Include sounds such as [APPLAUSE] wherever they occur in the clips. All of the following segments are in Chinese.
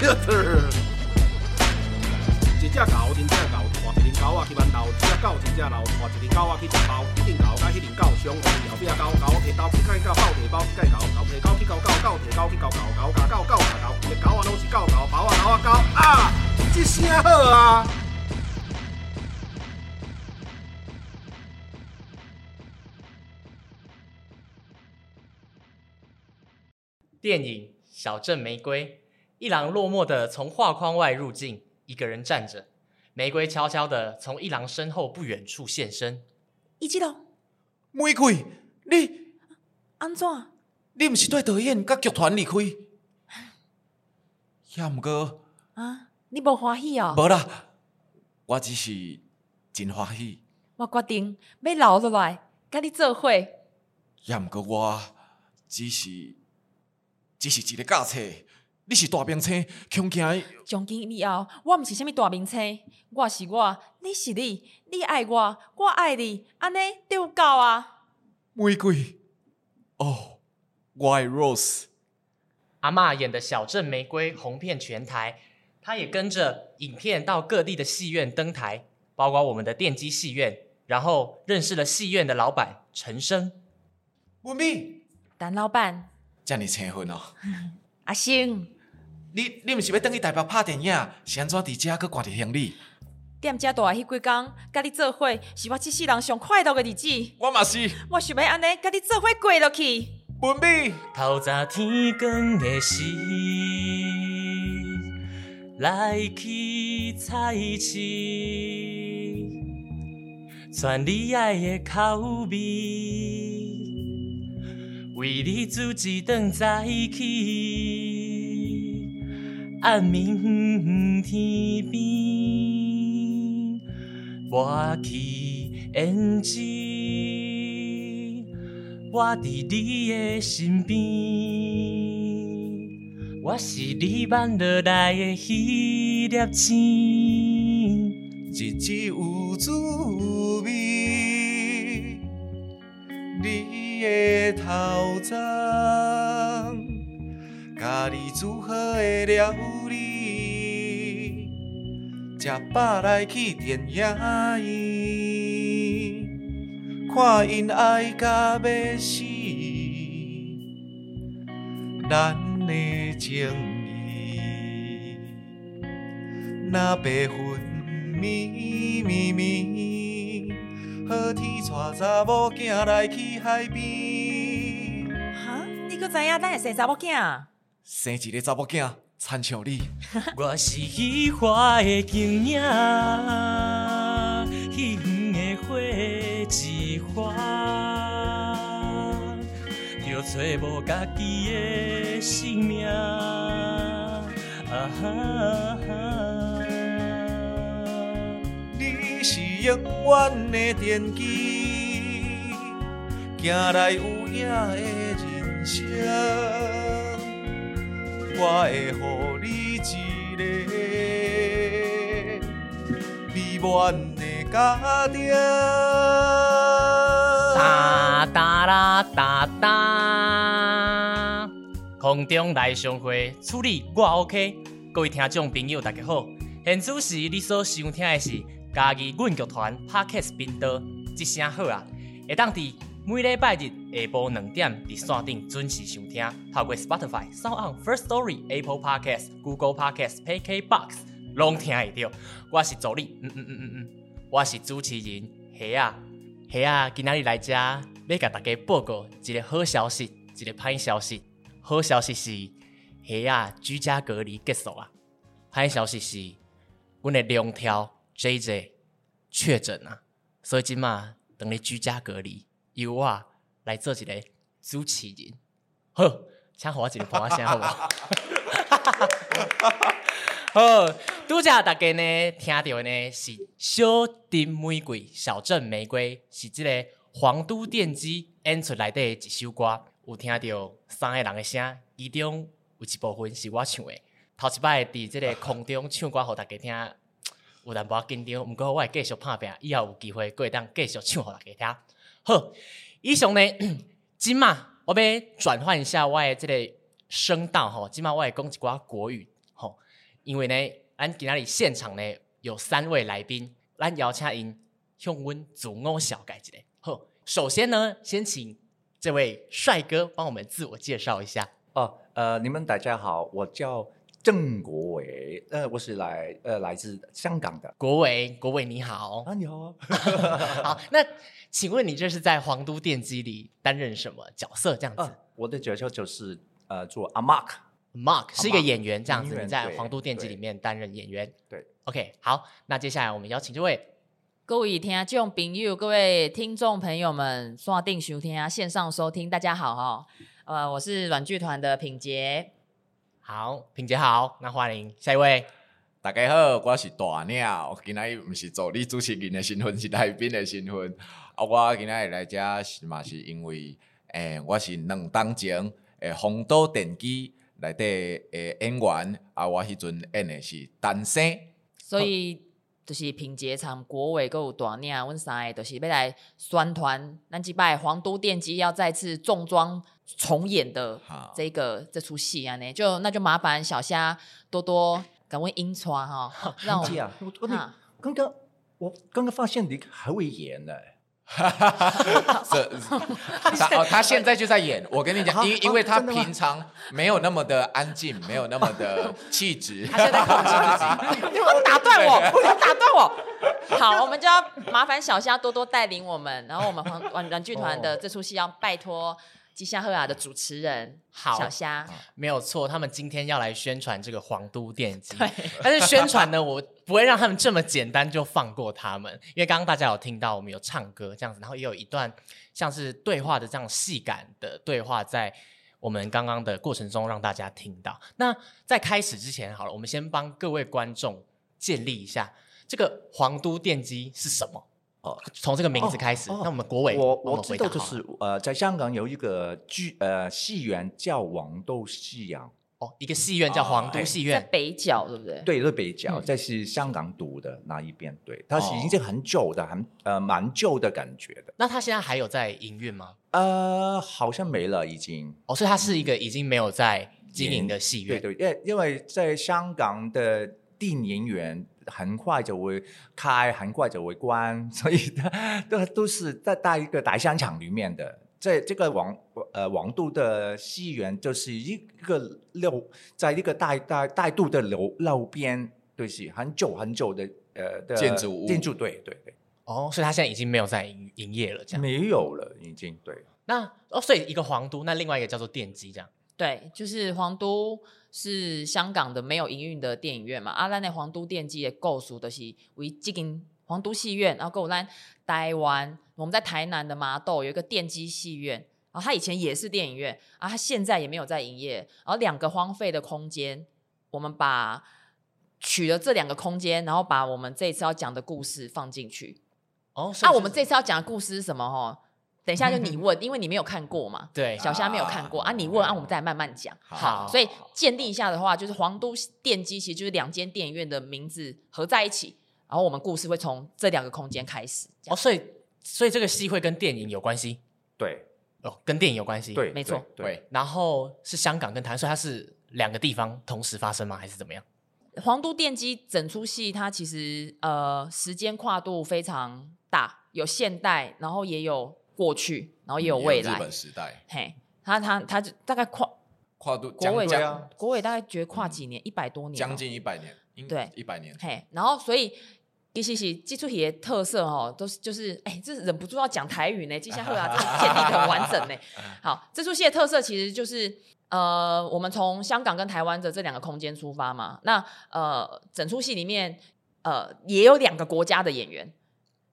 啊！一只狗，一只狗，一只狗。狗仔去馒头，一只狗真正老，带一只狗仔去食包，一只狗甲迄只狗相共，后壁狗狗摕刀去甲伊狗包摕包去甲伊狗，狗摕狗去狗狗，狗摕狗去狗狗，狗咬狗，狗咬狗，一个狗仔拢是狗狗，包仔狗仔狗啊，这声好啊！电影《小镇玫瑰》，一郎落寞的从画框外入镜，一个人站着。玫瑰悄悄地从一郎身后不远处现身。一记郎，玫瑰，你安怎？你不是对导演甲剧团离开？也毋过啊，你无欢喜哦？无啦，我只是真欢喜。我决定要留落来，甲你做伙。也毋过我只是只是一个假车。你是大明星，恐惊。从今以后，我毋是虾物大明星，我是我，你是你，你爱我，我爱你，安尼就有够啊！玫瑰，哦，我爱 Rose。阿嬷演的小镇玫瑰红遍全台，她也跟着影片到各地的戏院登台，包括我们的电机戏院，然后认识了戏院的老板陈生。文斌，陈老板，叫你结婚哦。[LAUGHS] 阿星。你你毋是要等去台北拍电影，是安怎伫遮搁挂伫行李？踮遮大迄几工，甲你做伙，是我即世人上快乐的日子。我嘛是。我想要安尼，甲你做伙过落去。文美。透早天光的时，来去菜市，传你爱的口味，为你煮一顿早起。暗暝天边，我去胭脂，我伫你的身边，我是你挽落来的迄粒星，日子有滋味，你的头鬃。家己煮好的料理，食饱来去电影院，看因爱甲要死，咱的情谊，若白云密密密，好天带查某囝来去海边。哈，你阁知影咱会生查某囝？生一个查某囝，亲像你。[LAUGHS] 我是喜欢的经影，彼园的花一花，就找无家己的性命。啊哈哈！你是永远的电机，行来有影的人生。我会予你一个美满的家庭。哒哒啦哒哒，空中来相会，处理我 OK。各位听众朋友，大家好，现此时你所收听的是嘉义阮剧团 Podcast 频道，一声好啊，会当伫每礼拜日下晡两点，伫线顶准时收听。透过 Spotify、SoundOn、First Story、Apple Podcasts、Google Podcast、KKBox，拢听会到。我是助理，嗯嗯嗯嗯嗯，我是主持人黑啊黑啊，今仔日来遮要甲大家报告一个好消息，一个歹消息。好消息是黑啊居家隔离结束啊，歹消息是阮的龙条 JJ 确诊啊，所以今嘛等你居家隔离。由我来做一个主持人，好，请给我一个捧仔声，好不好？[LAUGHS] 拄则大家呢听到的呢是《小镇玫瑰》，小镇玫瑰是即个皇都电机演出来的一首歌，有听到三个人的声，其中有一部分是我唱的。头一摆伫即个空中唱歌，给大家听，有淡薄仔紧张，不过我会继续拍拼，以后有机会会当继续唱给大家听。好，以上呢，[CLEARS THROAT] 今嘛我要转换一下我的这个声道吼，今嘛我会讲一寡国语。因为呢，咱今天里现场呢有三位来宾，咱邀请因向阮自我小介一下。好，首先呢，先请这位帅哥帮我们自我介绍一下。哦，呃，你们大家好，我叫郑国伟，呃，我是来呃来自香港的。国伟，国伟你好。啊，你好啊。[LAUGHS] 好，那请问你这是在皇都电机里担任什么角色？这样子。啊，我的角色就是呃做阿 Mark。Mark 是一个演员，这样子，你在皇都电机里面担任演员。对，对，OK，好，那接下来我们邀请这位各位听众朋友，各位听众朋友们，刷定收听啊，线上收听，大家好哈，呃，我是软剧团的品杰。好，品姐好，那欢迎下一位。大家好，我是大鸟，今天不是助理主持人的身份，是来宾的身份。啊，我今天来这是嘛，是因为，诶、欸，我是两当前诶，皇都电机。内底诶演员啊，我迄阵演的是单身，所以就是品杰参国伟阁有大领，阮三个就是要来宣传，咱即摆皇都电机要再次重装重演的这个好这出戏啊，呢就那就麻烦小虾多多跟阮引传哈，[LAUGHS] 让我们啊，我刚刚我刚刚发现你还会演呢。哈哈哈！是，他哦，他现在就在演。我跟你讲，因因为他平常没有那么的安静，没有那么的 [LAUGHS] 气质。他现在控制自己，[LAUGHS] 你不打断我，不要打断我。好，我们就要麻烦小虾多多带领我们，然后我们皇阮阮剧团的这出戏要拜托。吉祥赫雅的主持人好小虾没有错，他们今天要来宣传这个皇都电机。对，[LAUGHS] 但是宣传呢，我不会让他们这么简单就放过他们，因为刚刚大家有听到我们有唱歌这样子，然后也有一段像是对话的这样细感的对话，在我们刚刚的过程中让大家听到。那在开始之前，好了，我们先帮各位观众建立一下这个皇都电机是什么。哦，从这个名字开始，哦哦、那我们国伟，我我知道就是呃，在香港有一个剧呃戏院叫黄都戏院，哦，一个戏院叫黄都戏院，在北角，对不对？对，在北角，这、嗯、是香港读的那一边，对，它是已经是很旧的，很呃蛮旧的感觉的。那它现在还有在营运吗？呃，好像没了，已经。哦，所以它是一个已经没有在经营的戏院，对对，因因为在香港的电影院。很快就会开，很快就会关，[LAUGHS] 所以都都是在大一个大商场里面的。在这个皇呃皇都的戏园，就是一个路，在一个大大大度的路路边，对，是很久很久的呃的建筑物建筑，对对对。哦，所以他现在已经没有在营营业了，这样没有了，已经对。那哦，所以一个皇都，那另外一个叫做电机，这样对，就是皇都。是香港的没有营运的电影院嘛？啊，咱的皇都电机的构想就是为这间皇都戏院，然后够咱台湾，我们在台南的麻豆有一个电机戏院，然后它以前也是电影院，啊，它现在也没有在营业，然后两个荒废的空间，我们把取了这两个空间，然后把我们这一次要讲的故事放进去。哦，那、啊、我们这次要讲的故事是什么？哈？等一下就你问，因为你没有看过嘛。对，小虾没有看过啊，你问啊，我们再慢慢讲。好，所以建立一下的话，就是皇都电机其实就是两间电影院的名字合在一起，然后我们故事会从这两个空间开始。哦，所以所以这个戏会跟电影有关系？对，哦，跟电影有关系。对，没错。对，然后是香港跟台湾，所以它是两个地方同时发生吗？还是怎么样？皇都电机整出戏它其实呃时间跨度非常大，有现代，然后也有。过去，然后也有未来。日本时代，嘿，他他他就大概跨跨度，国伟这样，国伟大概觉得跨几年，一百多年，将近一百年，对，一百年。嘿，然后所以其实是这出戏的特色哦，都是就是哎，这忍不住要讲台语呢，吉祥赫雅这建立很完整呢。好，这出戏的特色其实就是呃，我们从香港跟台湾的这两个空间出发嘛，那呃，整出戏里面呃也有两个国家的演员，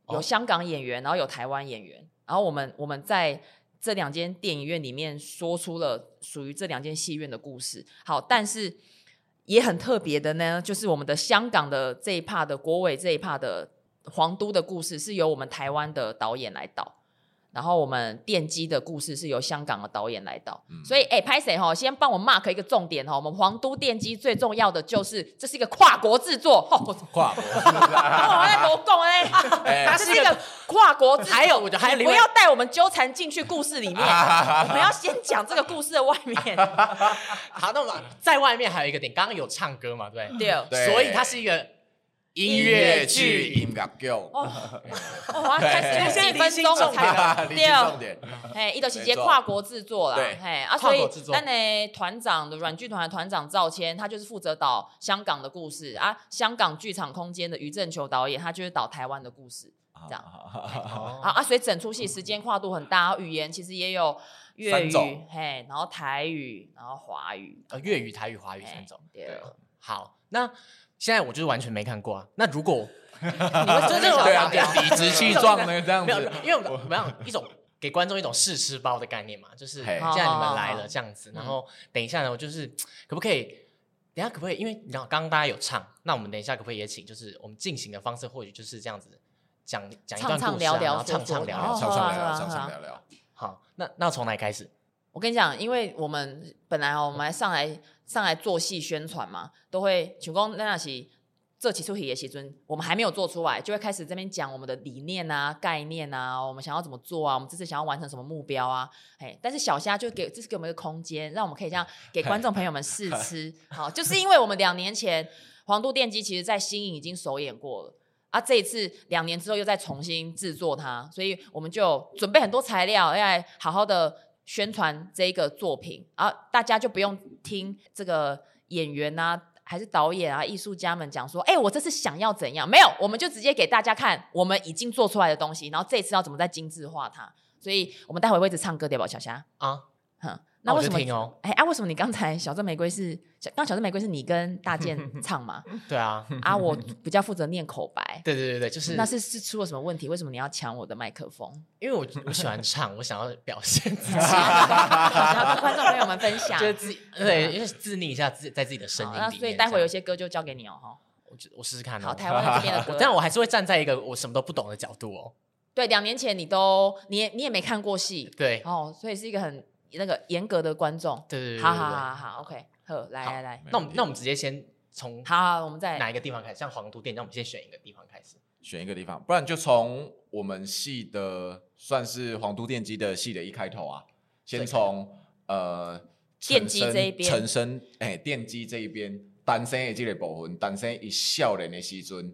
有香港演员，然后有台湾演员。然后我们我们在这两间电影院里面说出了属于这两间戏院的故事。好，但是也很特别的呢，就是我们的香港的这一帕的国伟这一帕的皇都的故事，是由我们台湾的导演来导。然后我们奠基的故事是由香港的导演来导，嗯、所以哎，拍谁哈？先帮我 mark 一个重点哈。我们皇都奠基最重要的就是这是一个跨国制作，[LAUGHS] 跨国。我在罗贡哎，[LAUGHS] 它是一个跨国制作。[LAUGHS] 还有，我还不要带我们纠缠进去故事里面，我们要先讲这个故事的外面。好，那我们在外面还有一个点，刚刚有唱歌嘛？对对，对所以它是一个。音乐剧，音乐剧。哦，[LAUGHS] 哇，开始几分钟才对，哎，一都是接跨国制作啦，哎，啊，所以那呢，团长的软剧团的团长赵谦，他就是负责导香港的故事啊，香港剧场空间的余正球导演，他就是导台湾的故事，这样，好啊，所以整出戏时间跨度很大，语言其实也有粤语，嘿，然后台语，然后华语，呃，粤语、台语、华语三种，对，好，那。现在我就是完全没看过啊。那如果 [LAUGHS] 你们真正对啊，理直气壮的这样子，因为我们要一种给观众一种试吃包的概念嘛，就是既然你们来了这样子，然后等一下呢，我就是可不可以？等下可不可以？因为你知道刚刚大家有唱，那我们等一下可不可以也请？就是我们进行的方式或许就是这样子，讲讲一段故事，然后唱唱聊聊，唱唱聊聊，唱唱聊聊。好，那那从哪里开始？我跟你讲，因为我们本来哦，我们来上来上来做戏宣传嘛，都会请公那那些这几出戏的戏尊，我们还没有做出来，就会开始这边讲我们的理念啊、概念啊，我们想要怎么做啊，我们这次想要完成什么目标啊，哎，但是小虾就给这是给我们一个空间，让我们可以这样给观众朋友们试吃，[LAUGHS] 好，就是因为我们两年前皇都电机其实在新影已经首演过了，啊，这一次两年之后又再重新制作它，所以我们就准备很多材料，要来好好的。宣传这个作品，啊，大家就不用听这个演员啊，还是导演啊，艺术家们讲说，哎、欸，我这次想要怎样？没有，我们就直接给大家看我们已经做出来的东西，然后这次要怎么再精致化它。所以，我们待会会一直唱歌，对吧，小霞？啊，哼。那为什么？哎啊，为什么你刚才小镇玫瑰是刚小镇玫瑰是你跟大健 [LAUGHS] 唱吗？对啊，[LAUGHS] 啊，我比较负责念口白。对对对对，就是那是是出了什么问题？为什么你要抢我的麦克风？因为我我喜欢唱，我想要表现自己，[LAUGHS] 想要跟观众朋友们分享，就是自己对，因为自拟一下自在自己的声音里面。那所以待会有些歌就交给你哦，哈。我我试试看。好，台湾这边的歌，但我还是会站在一个我什么都不懂的角度哦。对，两年前你都你也你也没看过戏，对哦，所以是一个很。那个严格的观众，对对对，好好好好，OK，好，来来来，那我们那我们直接先从好，我们在哪一个地方开始？像黄都店，那我们先选一个地方开始，选一个地方，不然就从我们系的算是黄都电机的系的一开头啊，先从呃电机这一边，陈升哎，电机这一边，单身的这个部分，单身一少年的时阵，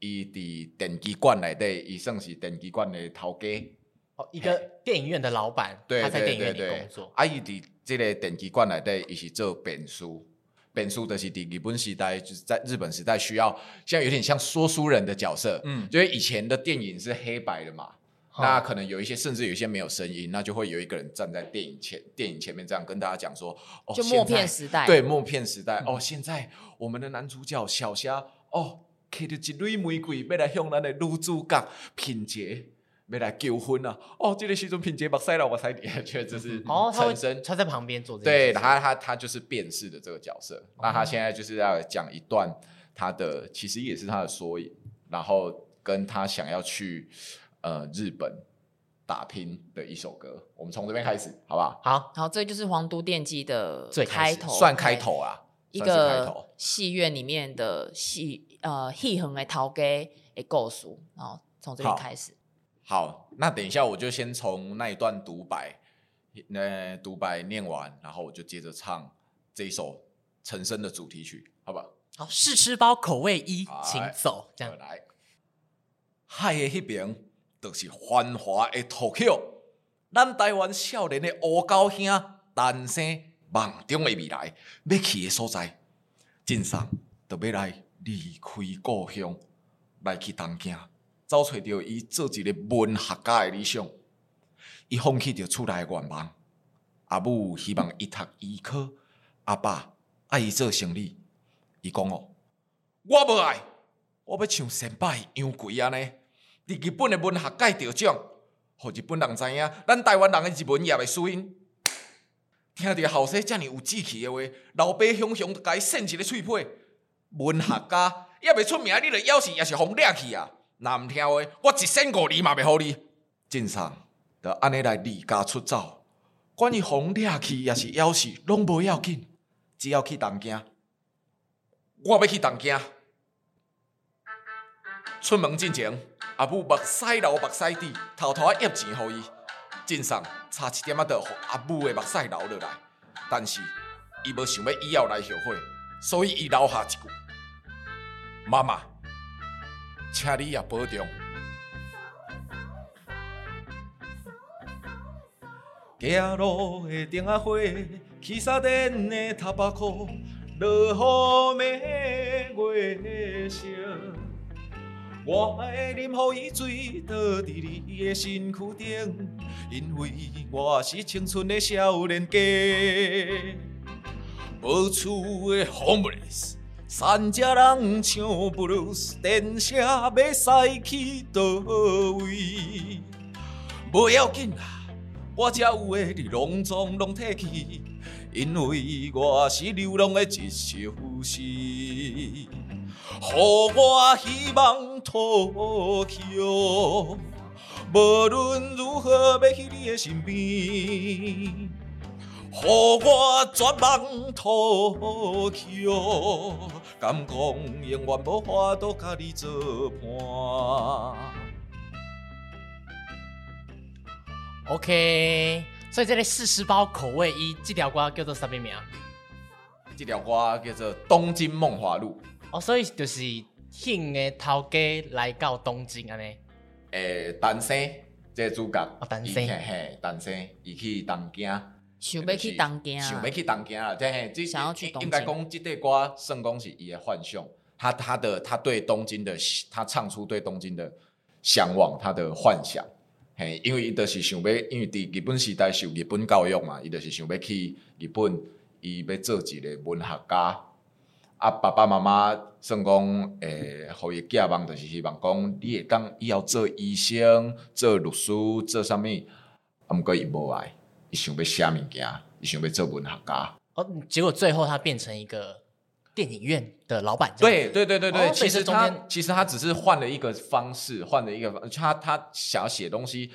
伊伫电机馆内底，伊算是电机馆的头家。哦，一个电影院的老板，他在电影院里工作。啊，伊伫这个奠基馆内底，伊是做编书，本书就是伫日本时代，就是在日本时代需要，现在有点像说书人的角色。嗯，因为以前的电影是黑白的嘛，嗯、那可能有一些，甚至有一些没有声音，那就会有一个人站在电影前，电影前面这样跟大家讲说，哦，就默片时代，对，默片时代。嗯、哦，现在我们的男主角小虾，哦，摕着一蕊玫瑰，要来向咱的女主角品洁。没来求婚啊！哦，这个时阵品洁目屎了，我才 [LAUGHS] 觉得这是哦，陈升他在旁边做这个，对，他他他就是辨识的这个角色。那他现在就是要讲一段他的，其实也是他的缩影，然后跟他想要去呃日本打拼的一首歌。我们从这边开始，好不好？好，好，这就是皇都电机的最开头，算开头啊，一个戏院里面的戏呃戏横的头家的故事，然后从这边开始。好，那等一下我就先从那一段独白，那独白念完，然后我就接着唱这一首陈升的主题曲，好不好？好，试吃包口味一，请走。这样来，海的那边都是繁华的土丘，咱台湾少年的乌狗兄诞生梦中的未来，要去的所在，真送都要来离开故乡，来去东京。找找到伊做一个文学家的理想，伊放弃着厝内的愿望。阿母希望伊读医科，阿爸爱伊做生理。伊讲哦，我无爱，我要像先辈杨贵安尼，伫日本的文学界得奖，互日本人知影，咱台湾人的日文业的水准。听着后生遮尔有志气的话，老爸雄雄甲伊扇一个喙皮。文学家也未出名，你着要是也是互掠去啊！若毋听话，我一仙五厘嘛袂互你。真相，着安尼来离家出走，管伊互掠去也是要死，拢无要紧，只要去东京。我要去东京。出门进前，阿母目屎流目屎滴，偷偷啊压钱互伊。真相差一点仔，着互阿母的目屎流落来，但是伊无想要以后来后悔，所以伊留下一句：妈妈，请你也保重。行路的灯仔火，起沙甸的塔巴库，落雨暝月升。我的饮予伊水，倒伫你的身躯顶，因为我是青春的少年家。无厝的 homeless，三只人唱布鲁斯，电车要驶去倒位？无要紧啦，我遮有的你拢总拢摕去，因为我是流浪的一首诗。予我希望托起，无论如何要去你的身边。予我绝望托起，敢讲永远无法度甲你作伴。OK，所以这个四十包口味一，这条歌叫做什么名？这条歌叫做《东京梦华录》。哦，所以就是请个头家来到东京安尼。诶，单身这个主角，哦，单身，嘿，单身，伊去东京，想要去东京，想要去东京啊！对，想要去东京。应该讲这块歌算讲是伊的幻想，他他的他对东京的，他唱出对东京的向往，他的幻想。嘿，因为伊就是想要，因为伫日本时代受日本教育嘛，伊就是想要去日本，伊要做一个文学家。啊，爸爸妈妈算讲，诶、欸，互伊寄望，就是希望讲，你会当以后做医生、做律师、做啥物？啊，毋过伊无爱，伊想要写物件，伊想要做文学家。哦，结果最后他变成一个电影院的老板。对对对对对，哦、其实他其实他只是换了一个方式，换了一个方，他他想要写东西，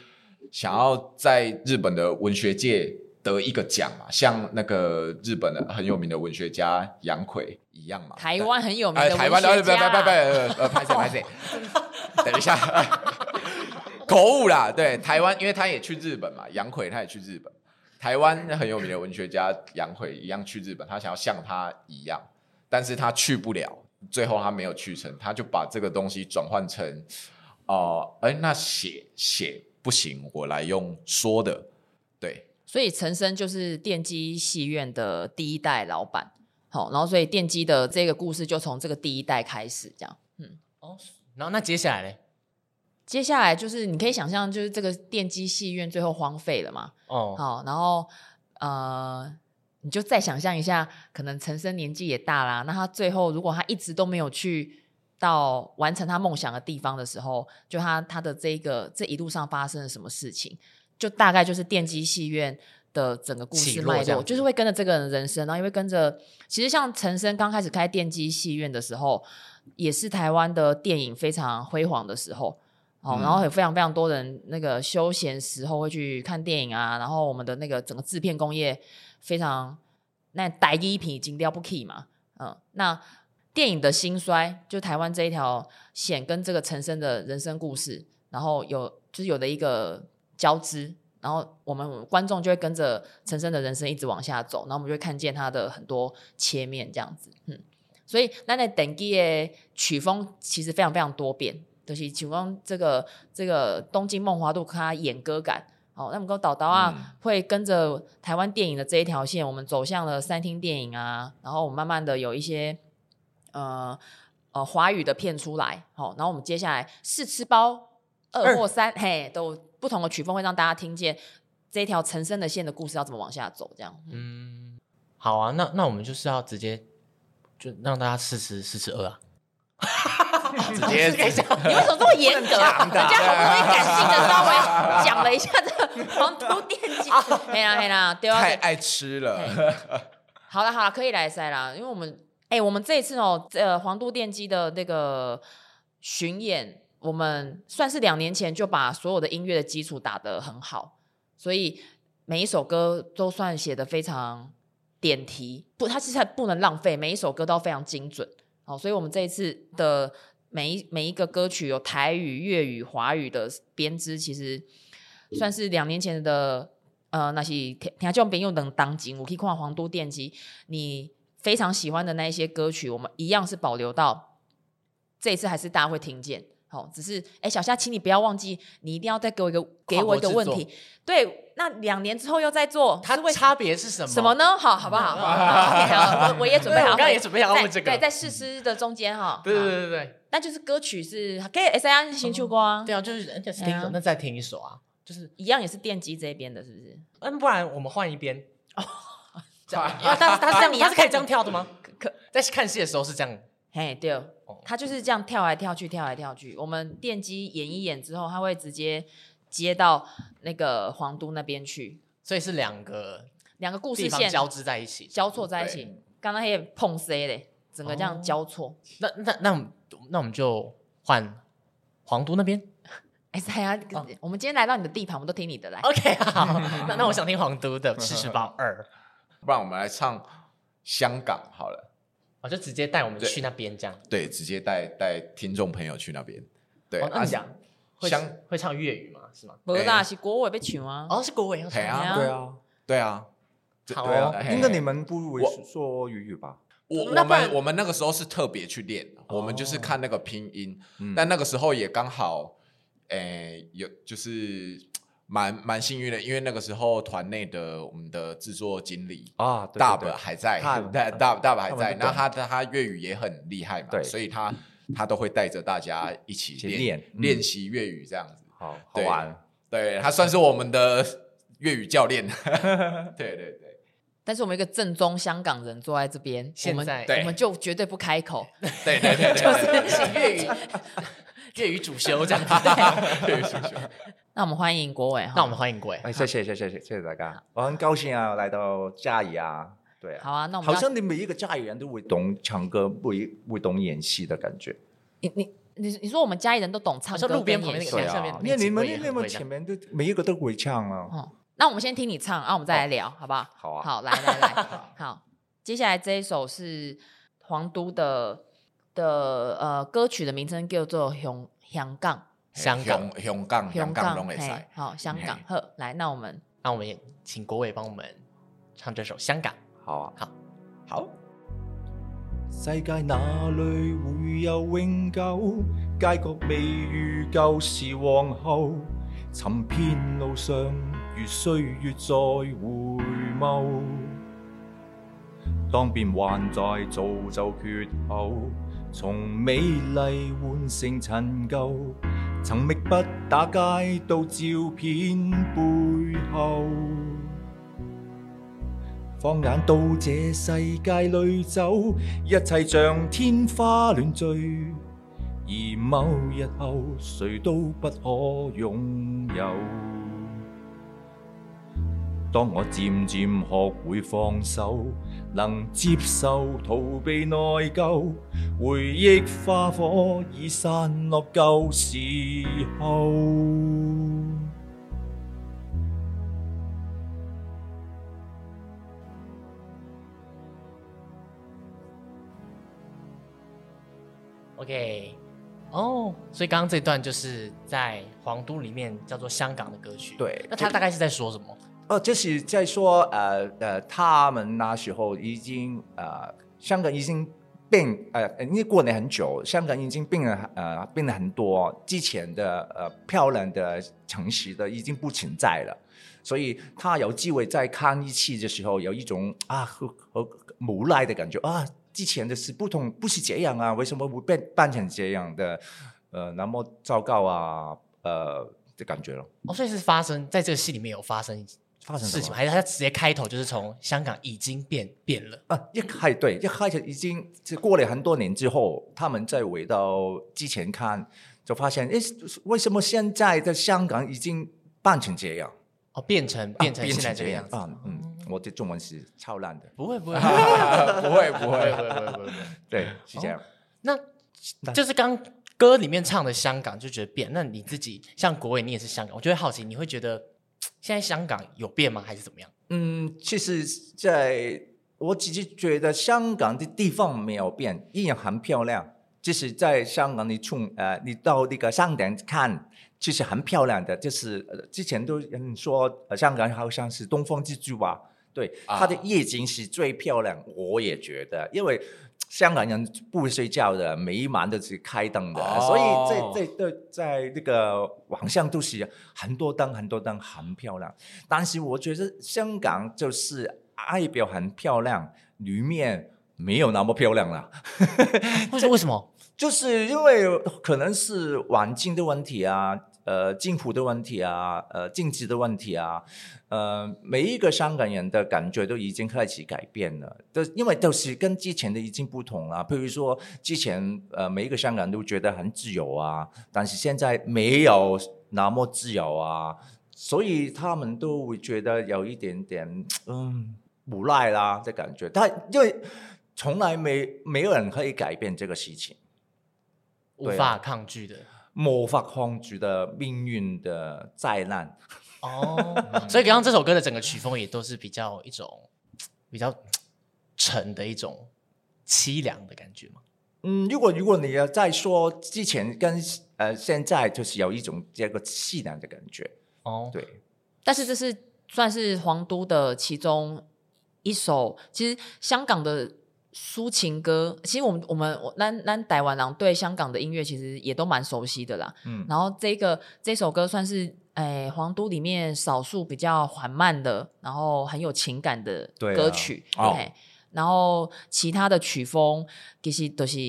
想要在日本的文学界。得一个奖嘛，像那个日本的很有名的文学家杨奎一样嘛。台湾很有名的文学家。台湾的，不不不不，呃，拍谢拍谢。等一下，口误啦。对，台湾，因为他也去日本嘛，杨奎他也去日本。台湾很有名的文学家杨逵一样去日本，他想要像他一样，但是他去不了，最后他没有去成，他就把这个东西转换成，哦、呃，哎，那写写不行，我来用说的，对。所以陈升就是电机戏院的第一代老板，好，然后所以电机的这个故事就从这个第一代开始，这样，嗯，哦，然后那接下来呢？接下来就是你可以想象，就是这个电机戏院最后荒废了嘛，哦，好，然后呃，你就再想象一下，可能陈升年纪也大啦，那他最后如果他一直都没有去到完成他梦想的地方的时候，就他他的这个这一路上发生了什么事情？就大概就是电机戏院的整个故事脉络，就是会跟着这个人人生，然后因为跟着，其实像陈升刚开始开电机戏院的时候，也是台湾的电影非常辉煌的时候，哦，然后有非常非常多人那个休闲时候会去看电影啊，然后我们的那个整个制片工业非常那台语片精雕不起嘛，嗯，那电影的兴衰，就台湾这一条线跟这个陈升的人生故事，然后有就是有的一个。交织，然后我们观众就会跟着陈升的人生一直往下走，然后我们就会看见他的很多切面这样子，嗯，所以那那等机的曲风其实非常非常多变，就是曲风这个这个东京梦华录它演歌感，哦，那么个导导啊、嗯、会跟着台湾电影的这一条线，我们走向了三厅电影啊，然后我们慢慢的有一些呃呃华语的片出来，好、哦，然后我们接下来试吃包二或三，嘿，都。不同的曲风会让大家听见这条陈升的线的故事要怎么往下走，这样。嗯，好啊，那那我们就是要直接就让大家试吃试吃二啊，[LAUGHS] 直接你为什么这么严格？人家好不容易感性的稍微讲了一下这个皇都电机，[LAUGHS] 黑啦黑啦，对啊，太爱吃了。好了好了，可以来塞啦，因为我们哎、欸，我们这一次哦，呃，黄都电机的那个巡演，我们算是两年前就把所有的音乐的基础打得很好，所以每一首歌都算写得非常点题，不，它其实不能浪费，每一首歌都非常精准。好，所以我们这一次的。每一每一个歌曲有台语、粤语、华语的编织，其实算是两年前的呃那些听众朋友能当今，我可以看黄都电机，你非常喜欢的那一些歌曲，我们一样是保留到这一次，还是大家会听见。好，只是哎，小夏，请你不要忘记，你一定要再给我一个给我一个问题。对，那两年之后又再做，它差别是什么？什么呢？好，好不好？[LAUGHS] 好，我我也准备好，我刚刚也准备好问这个。对，在试吃的中间哈。对对对对。那就是歌曲是可以 S I N 新出过，对啊，就是人家是听一首，那再听一首啊，就是一样也是电机这边的，是不是？嗯，不然我们换一边哦。[LAUGHS] [LAUGHS] 这样，但是他是他是可以这样跳的吗？可在看戏的时候是这样。嘿，对，他就是这样跳来跳去，跳来跳去。我们电机演一演之后，他会直接接到那个皇都那边去，所以是两个两个故事线交织在一起，交错在一起。刚刚也碰 C 嘞，整个这样交错。那那那。那我们就换皇都那边。[LAUGHS] 哎呀，[LAUGHS] 我们今天来到你的地盘，我们都听你的来。OK，好，[LAUGHS] 那那我想听皇都的《吃吃包二》，不然我们来唱香港好了。我就直接带我们去那边，这样。对，直接带带听众朋友去那边。对，那讲香会唱粤语吗？是吗？不啦，是国语被唱吗？哦，是国语要唱啊。对啊，对啊。好啊，应该你们不会说粤语吧？我我们我们那个时候是特别去练，我们就是看那个拼音，但那个时候也刚好，诶，有就是蛮蛮幸运的，因为那个时候团内的我们的制作经理啊，[LAUGHS] 大伯还在，大大大伯还在，那他他粤语也很厉害嘛，所以他他都会带着大家一起练练习粤语这样子，好好玩，对，他算是我们的粤语教练，对 [LAUGHS] 对对。但是我们一个正宗香港人坐在这边，现在我们就绝对不开口，对对 [LAUGHS] 对，就是 [LAUGHS] 粤语粤语主修这样子。粤语主修。那我们欢迎国伟，那我们欢迎国伟。哎，谢谢谢谢谢谢大家，我很高兴啊，来到嘉义啊，对。好啊，那我们好像你每一个嘉义人都会懂唱歌，会会懂演戏的感觉。你你你你说我们嘉义人都懂唱歌，路边旁边那个下面，因为你们你们前面都每一个都会唱啊。那我们先听你唱，然后我们再来聊，好不好？好啊。好，来来来，[LAUGHS] 好。接下来这一首是黄都的的呃歌曲的名称叫做《香香港》，香港香港香港龙尾赛。好，香港。呵，来，那我们那我们也请国伟帮我们唱这首《香港》。好啊，好，好。世界哪里会有永久？街角未遇旧时皇后，寻遍路上。如岁月在回眸，当变幻在造就缺口，从美丽换成陈旧，曾觅不打街到照片背后，放眼到这世界里走，一切像天花乱坠，而某日后谁都不可拥有。当我渐渐学会放手，能接受逃避内疚，回忆花火已散落旧时候。OK，哦，所以刚刚这段就是在皇都里面叫做香港的歌曲。对，那他大概是在说什么？哦，就是在说，呃呃，他们那时候已经，呃，香港已经变，呃，因为过年很久，香港已经变了，呃，变了很多，之前的呃漂亮的城市的已经不存在了，所以他有机会再看一期的时候，有一种啊和和无奈的感觉啊，之前的是不同，不是这样啊，为什么会变变成这样的，呃，那么糟糕啊，呃的感觉了。哦，所以是发生在这个戏里面有发生。发生事情，还是他直接开头就是从香港已经变变了啊？一开对，一开始已经是过了很多年之后，他们再回到之前看，就发现哎，为什么现在的香港已经变成这样？哦，变成变成现在这个样子啊,嗯，我的中文是超烂的，不会不会 [LAUGHS] 不会不会不会不会，对，是这样。那就是刚歌里面唱的香港就觉得变，那你自己像国伟，你也是香港，我就会好奇，你会觉得。现在香港有变吗？还是怎么样？嗯，其实在我只是觉得香港的地方没有变，依然很漂亮。就是在香港，你从呃，你到那个商店看，其实很漂亮的。就是、呃、之前都人说、香港好像是东方之珠吧。对，它的夜景是最漂亮。我也觉得，因为香港人不睡觉的，每一晚都是开灯的，哦、所以在在在在那个网上都是很多灯，很多灯，很漂亮。但是我觉得香港就是外表很漂亮，里面没有那么漂亮了。[LAUGHS] 为为什么？[LAUGHS] 就是因为可能是环境的问题啊，呃，政府的问题啊，呃，经济的问题啊，呃，每一个香港人的感觉都已经开始改变了，都因为都是跟之前的已经不同了。譬如说之前呃，每一个香港人都觉得很自由啊，但是现在没有那么自由啊，所以他们都会觉得有一点点嗯无奈啦的感觉。但因为从来没没有人可以改变这个事情。无法抗拒的，无法抗拒的命运的灾难。哦，[LAUGHS] 所以刚刚这首歌的整个曲风也都是比较一种 [TSK] 比较 [TSK] 沉的一种凄凉的感觉嘛？嗯，如果如果你要再说之前跟呃现在，就是有一种这个凄凉的感觉。哦，对。但是这是算是皇都的其中一首，其实香港的。抒情歌，其实我们我们我咱咱台湾人对香港的音乐其实也都蛮熟悉的啦。嗯，然后这个这首歌算是诶皇都里面少数比较缓慢的，然后很有情感的歌曲。对、啊，哦、然后其他的曲风其实都是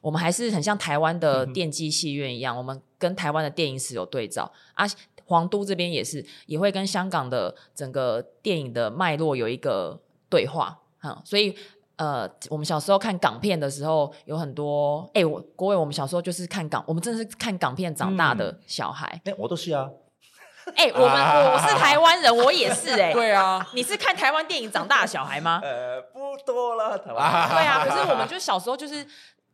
我们还是很像台湾的电击戏院一样，嗯、我们跟台湾的电影史有对照啊。皇都这边也是也会跟香港的整个电影的脉络有一个对话，嗯，所以。呃，我们小时候看港片的时候，有很多哎，我国伟，我们小时候就是看港，我们真的是看港片长大的小孩。哎、嗯，我都是啊。哎，我们我我是台湾人，我也是哎。[LAUGHS] 对啊。[LAUGHS] 你是看台湾电影长大的小孩吗？[LAUGHS] 呃，不多了，台湾。对啊，可是我们就小时候就是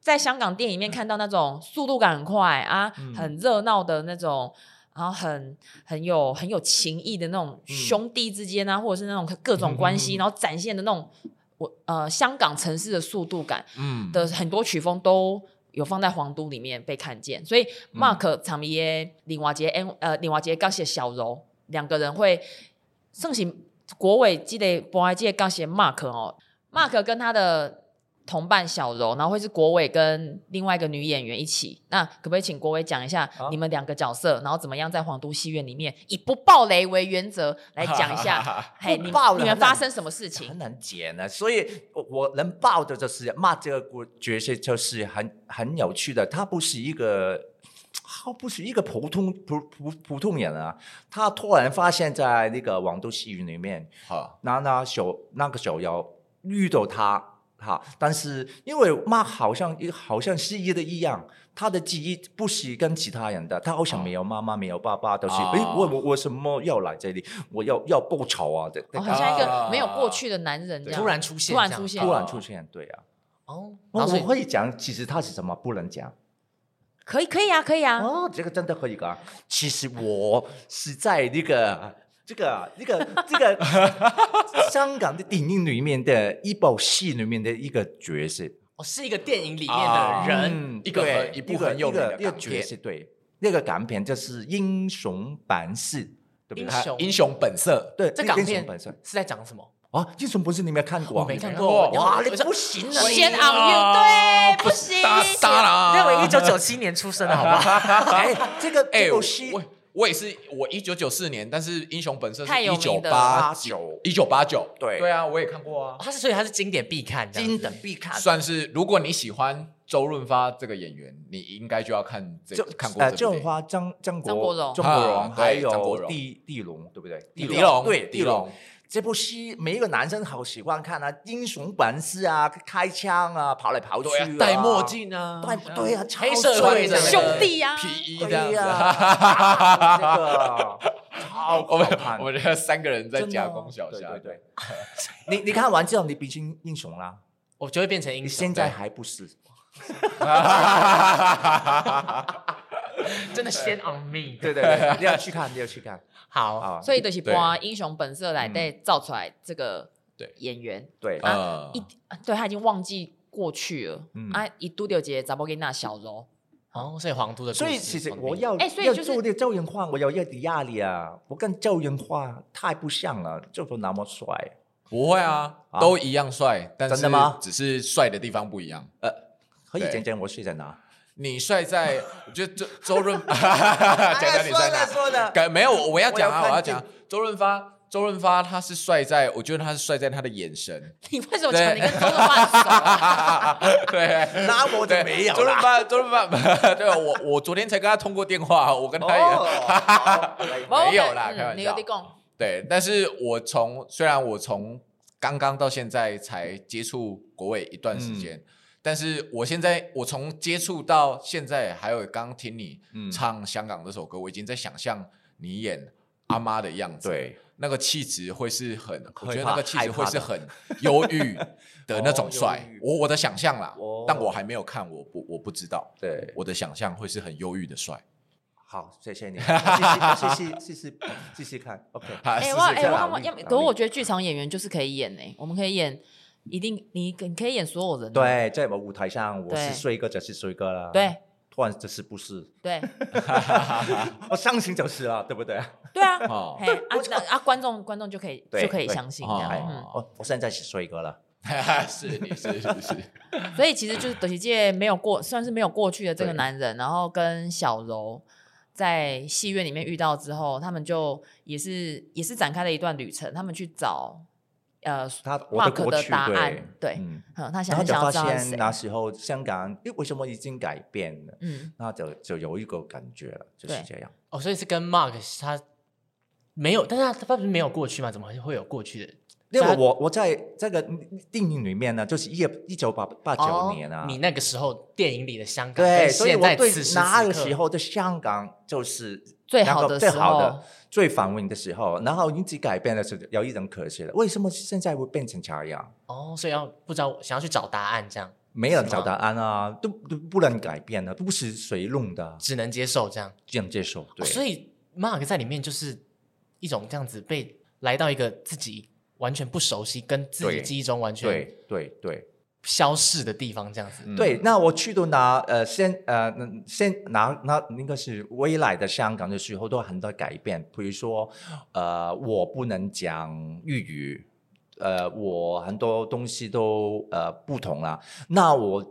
在香港电影里面看到那种速度感很快啊，嗯、很热闹的那种，然后很很有很有情义的那种兄弟之间啊，嗯、或者是那种各种关系，嗯、然后展现的那种。我呃，香港城市的速度感嗯。的很多曲风都有放在皇都里面被看见，所以 Mark 长鼻耶、林华杰、呃林华杰刚写小柔两个人会盛行国伟记得博爱记得刚写 Mark 哦，Mark 跟他的。同伴小柔，然后会是国伟跟另外一个女演员一起。那可不可以请国伟讲一下你们两个角色，啊、然后怎么样在黄都戏院里面以不暴雷为原则来讲一下？[LAUGHS] 嘿，你们你们发生什么事情？很难解呢，所以我能爆的就是骂这个角色就是很很有趣的。他不是一个，他不是一个普通普普普通人啊。他突然发现在那个黄都戏院里面，好，那那小那个小妖遇到他。好，但是因为妈好像好像失忆的一样，他的记忆不是跟其他人的，他好像没有妈妈，哦、没有爸爸，都是哎，我我为什么要来这里？我要要报仇啊！对，好像一个没有过去的男人这样，突然出现，突然出现，突然出现，对啊。哦，我我可以讲，其实他是什么不能讲？可以，可以啊，可以啊。哦，这个真的可以讲。其实我是在那个。这个啊，这个这个 [LAUGHS] 香港的电影里面的一部戏里面的一个角色，哦，是一个电影里面的人，一个一部很有名的一个角色，对，那个港片就是《英雄本色》，对不对？英雄本色，对，这港片是在讲什么？啊，英雄本色你没有看过？我没看过。哇，你不行了，先熬夜对，不行。那我一九九七年出生的，好不好？[LAUGHS] 哎，这个 [LAUGHS] 这部戏。我也是，我一九九四年，但是《英雄本色》是一九八九，一九八九，对。对啊，我也看过啊。他是所以他是经典必看，经典必看，算是如果你喜欢周润发这个演员，你应该就要看这看过这。周润发、张张国荣、张国荣，还有地地龙，对不对？地龙，对地龙。这部戏每一个男生好喜欢看啊，英雄本事啊，开枪啊，跑来跑去，戴墨镜啊，对对啊，黑社会的兄弟呀，皮衣这样子，那个好我们我们这三个人在真的哦夹攻小虾，对对对，你你看完之后，你变成英雄啦。我就会变成英你雄。现在还不是？[LAUGHS] [LAUGHS] [LAUGHS] 真的先 on me。对对对，你要去看，你要去看好，啊！所以就是对。把英雄本色来带造出来这个对。演员，对，啊呃一对他已经忘记过去了。嗯。啊，一度掉节查某囡仔小柔，哦，所以皇都的故事，所以其实我要哎所以就是要做这个周润发，我有一点压力啊！我跟周润化太不像了，就不那么帅。不会啊，啊。都一样帅，但是真的吗？只是帅的地方不一样。可以对。讲讲我帅在哪？你帅在，我觉得周周润，[LAUGHS] [LAUGHS] 讲讲你帅哪？说的改没有，我我要讲啊，我要讲周润发。周润发他是帅在，我觉得他是帅在他的眼神。你为什么讲你跟周润发很熟啊？对，[LAUGHS] 那我就对没有周润啦。发，周润发，对我我昨天才跟他通过电话，我跟他没有啦嗯开玩笑对，但是我从虽然我从刚刚到现在才接触国伟一段时间，嗯但是我现在，我从接触到现在，还有刚听你唱香港这首歌，我已经在想象你演阿妈的样子。对，那个气质会是很，我觉得那个气质会是很忧郁 [LAUGHS] 的那种帅。我我的想象啦，但我还没有看，我不我不知道，对，我的想象会是很忧郁的帅。好，谢谢你。[LAUGHS] 谢谢谢谢谢谢，继续看。OK，好。哎，我，哎，我，我，我，可我觉得剧场演员就是可以演呢，我们可以演。一定你你可以演所有人、啊，对，在我舞台上，我是帅哥就是帅哥了，，对。突然就是不是，对。我相信就是了，对不对？对啊，哦。嘿啊 [LAUGHS] 那啊观众观众就可以就可以相信这样，我我现在是帅哥了，[LAUGHS] 是你是是是，[LAUGHS] 所以其实就是德西界没有过，算是没有过去的这个男人，然后跟小柔在戏院里面遇到之后，他们就也是也是展开了一段旅程，他们去找呃他我的过去的答案，对，嗯，嗯，他想很然后就发现那时候香港，诶，为什么已经改变了？嗯，那就就有一个感觉了，就是这样。哦，所以是跟 Mark 他没有，但是他他不是没有过去吗？怎么会有过去的？因为我我在这个电影里面呢，就是一一九八八九年啊，你那个时候电影里的香港，对，所以我对那个时候的香港就是最好的那个最好的、最繁荣的时候，然后一直改变的是，有一种可惜了。为什么现在会变成这样？哦，所以要不知道想要去找答案，这样没人找答案啊，都都不能改变的，都不是谁弄的，只能接受这样。这样接受。对，哦所以 Mark 在里面就是一种这样子被来到一个自己完全不熟悉，跟自己记忆中完全对对对。消逝的地方，这样子。嗯对，那我去到哪呃先呃先拿那应该是未来的香港的时候，都很多改变。比如说呃，我不能讲粤语，呃，我很多东西都呃不同了。那我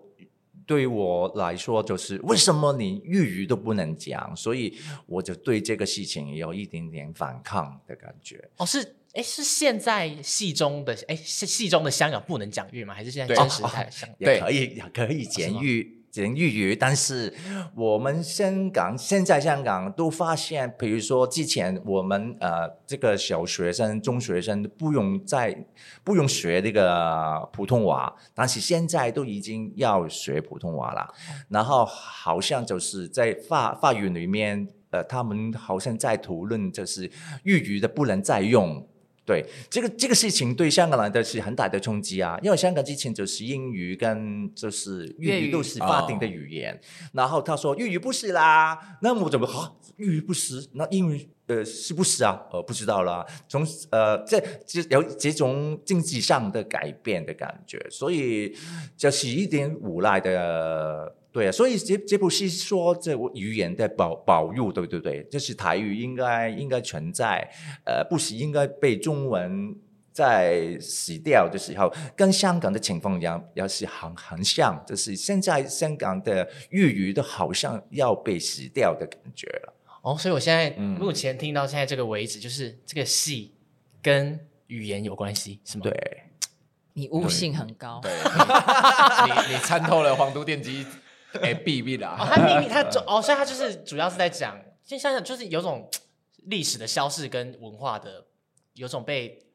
对我来说，就是为什么你粤语都不能讲？所以我就对这个事情有一点点反抗的感觉。哦，是哎，是现在戏中的哎，是戏中的香港不能讲粤吗？还是现在对真实在香 [LAUGHS] 港？也可以也可以讲粤讲粤语，但是我们香港现在香港都发现，比如说之前我们呃这个小学生、中学生不用再不用学那个普通话，但是现在都已经要学普通话了。然后好像就是在法法语里面，呃，他们好像在讨论，就是粤语的不能再用。对，这个这个事情对香港来的是很大的冲击啊，因为香港之前就是英语跟就是粤粤语语都是法定的语言，然后他说粤语不是啦，那我怎么啊粤语不是？那英语呃是不是啊？呃不知道啦，从呃这这有这种经济上的改变的感觉，所以就是一点无奈的。对啊，所以这这部戏说这语言的保保育，对不对？就是台语应该应该存在，呃，不是应该被中文在死掉的时候，跟香港的情况一样，也是很很像，就是现在香港的粤语都好像要被死掉的感觉了。哦，所以我现在嗯目前听到现在这个为止，就是这个戏跟语言有关系，是吗？对，你悟性很高，对，[LAUGHS] 你你参透了皇都电机哎秘密哦，啦，他 [LAUGHS] 秘密，他主哦，所以他就是主要是在讲，就想想就是有种历史的消逝跟文化的有种被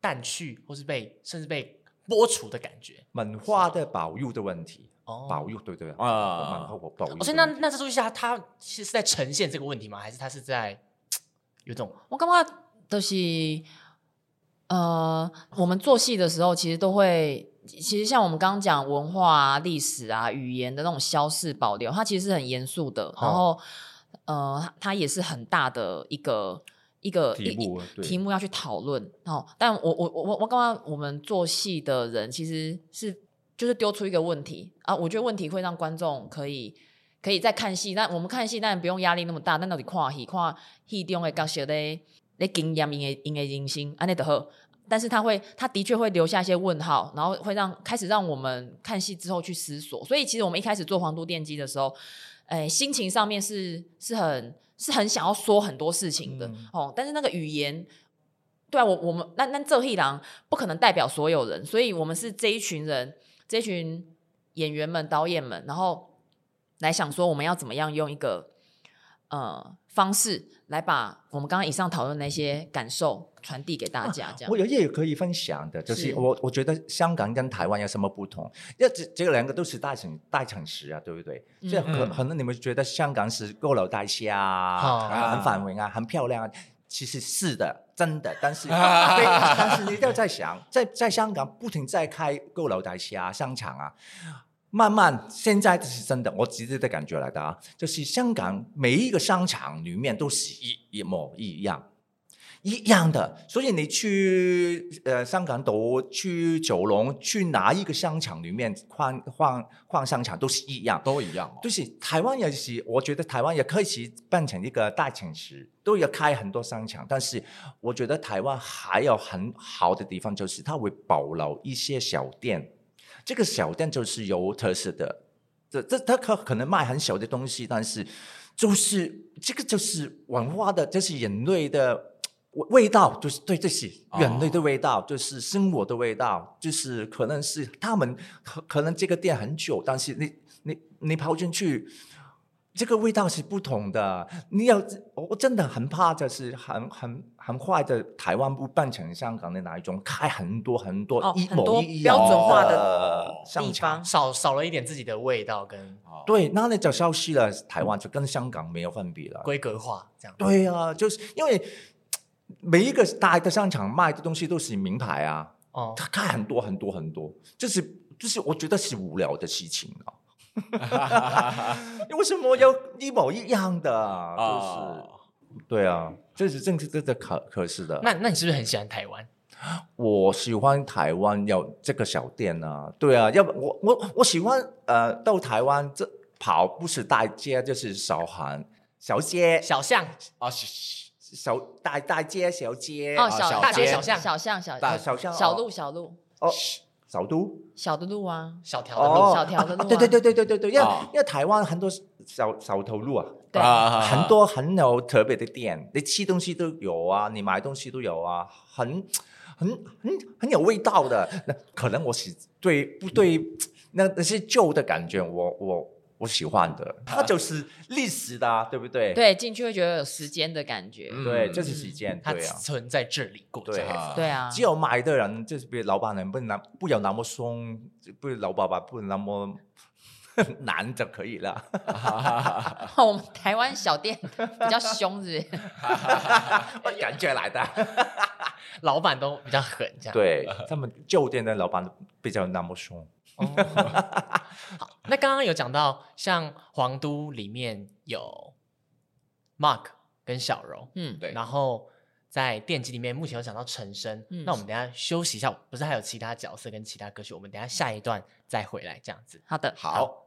淡去，或是被甚至被剥除的感觉。文化的保育的问题，哦保育对对啊文化保育的问题。哦，所以那那这出戏它它其实是在呈现这个问题吗？还是他是在有种我感觉都是，呃，我们做戏的时候，其实都会，其实像我们刚刚讲文化啊、历史啊、语言的那种消逝保留，它其实是很严肃的。然后，哦、呃，它也是很大的一个一个题目题目要去讨论。哦，但我我我我刚刚我们做戏的人其实是就是丢出一个问题啊，我觉得问题会让观众可以。可以再看戏，那我们看戏当然不用压力那么大。但到底看戏，看戏中的角色咧，咧经验因的因的人生，安尼就好。但是他会，他的确会留下一些问号，然后会让开始让我们看戏之后去思索。所以其实我们一开始做《黄都电机》的时候，诶、欸，心情上面是是很是很想要说很多事情的、嗯、哦。但是那个语言，对啊，我我们那那这一郎不可能代表所有人，所以我们是这一群人，这一群演员们、导演们，然后。来想说，我们要怎么样用一个呃方式来把我们刚刚以上讨论那些感受传递给大家？这样，我有也可以分享的，就是我我觉得香港跟台湾有什么不同？因为这这两个都是大城大城市啊，对不对？这可可能你们觉得香港是高楼大厦啊，很繁荣啊，很漂亮啊，其实是的，真的。但是 [LAUGHS] 但是你要在想，在在香港不停在开高楼大厦商场啊。慢慢，现在这是真的，我直接的感觉来的啊，就是香港每一个商场里面都是一一模一样，一样的。所以你去呃香港岛、去九龙、去哪一个商场里面逛逛逛商场都是一样，都一样、哦。就是台湾也是，我觉得台湾也可以是变成一个大城市，都要开很多商场。但是我觉得台湾还有很好的地方，就是它会保留一些小店。这个小店就是有特色的，这这它可可能卖很小的东西，但是就是这个就是文化的，这是人类的味道，就是对，这些人类的味道，就是生活的味道，就是可能是他们可可能这个店很久，但是你你你跑进去。这个味道是不同的，你要我真的很怕，就是很很很快的台湾不变成香港的那一种，开很多很多一模一样标准化的地方，少少了一点自己的味道跟对，那你就消失了，台湾就跟香港没有分别了，规格化这样。对啊，就是因为每一个大的商场卖的东西都是名牌啊，哦，他看很多很多很多，就是就是我觉得是无聊的事情啊。[LAUGHS] 为什么要一模一样的？就是，对啊，这是正是这这可可是的。那那你是不是很喜欢台湾？我喜欢台湾有这个小店啊。对啊，要不我我我喜欢呃到台湾这跑不是大街就是小巷小街小巷啊小大大街小街哦小大街小巷小巷小小巷小路小路哦。小都小的路啊，小条的路，小条的路，对对对对对对对，因为因为台湾很多小小头路啊，对，很多很有特别的店，你吃东西都有啊，你买东西都有啊，很很很很有味道的。那可能我是对不对？那那些旧的感觉，我我。我喜欢的，它就是历史的，啊，对不对？对，进去会觉得有时间的感觉。嗯、对，就是时间，它存在这里过。对啊，对啊。只有买的人，就是比如老板人不能不要那么松，不老爸爸不能那么难就可以了。[LAUGHS] 我们台湾小店比较凶，是不是？[LAUGHS] 我感觉来的，老板都比较狠，这样。对，他们旧店的老板比较那么凶。哦，[LAUGHS] 好，那刚刚有讲到，像皇都里面有 Mark 跟小柔，嗯，对，然后在电机里面目前有讲到陈升，嗯，那我们等下休息一下，不是还有其他角色跟其他歌曲，我们等下下一段再回来这样子。好的，好。好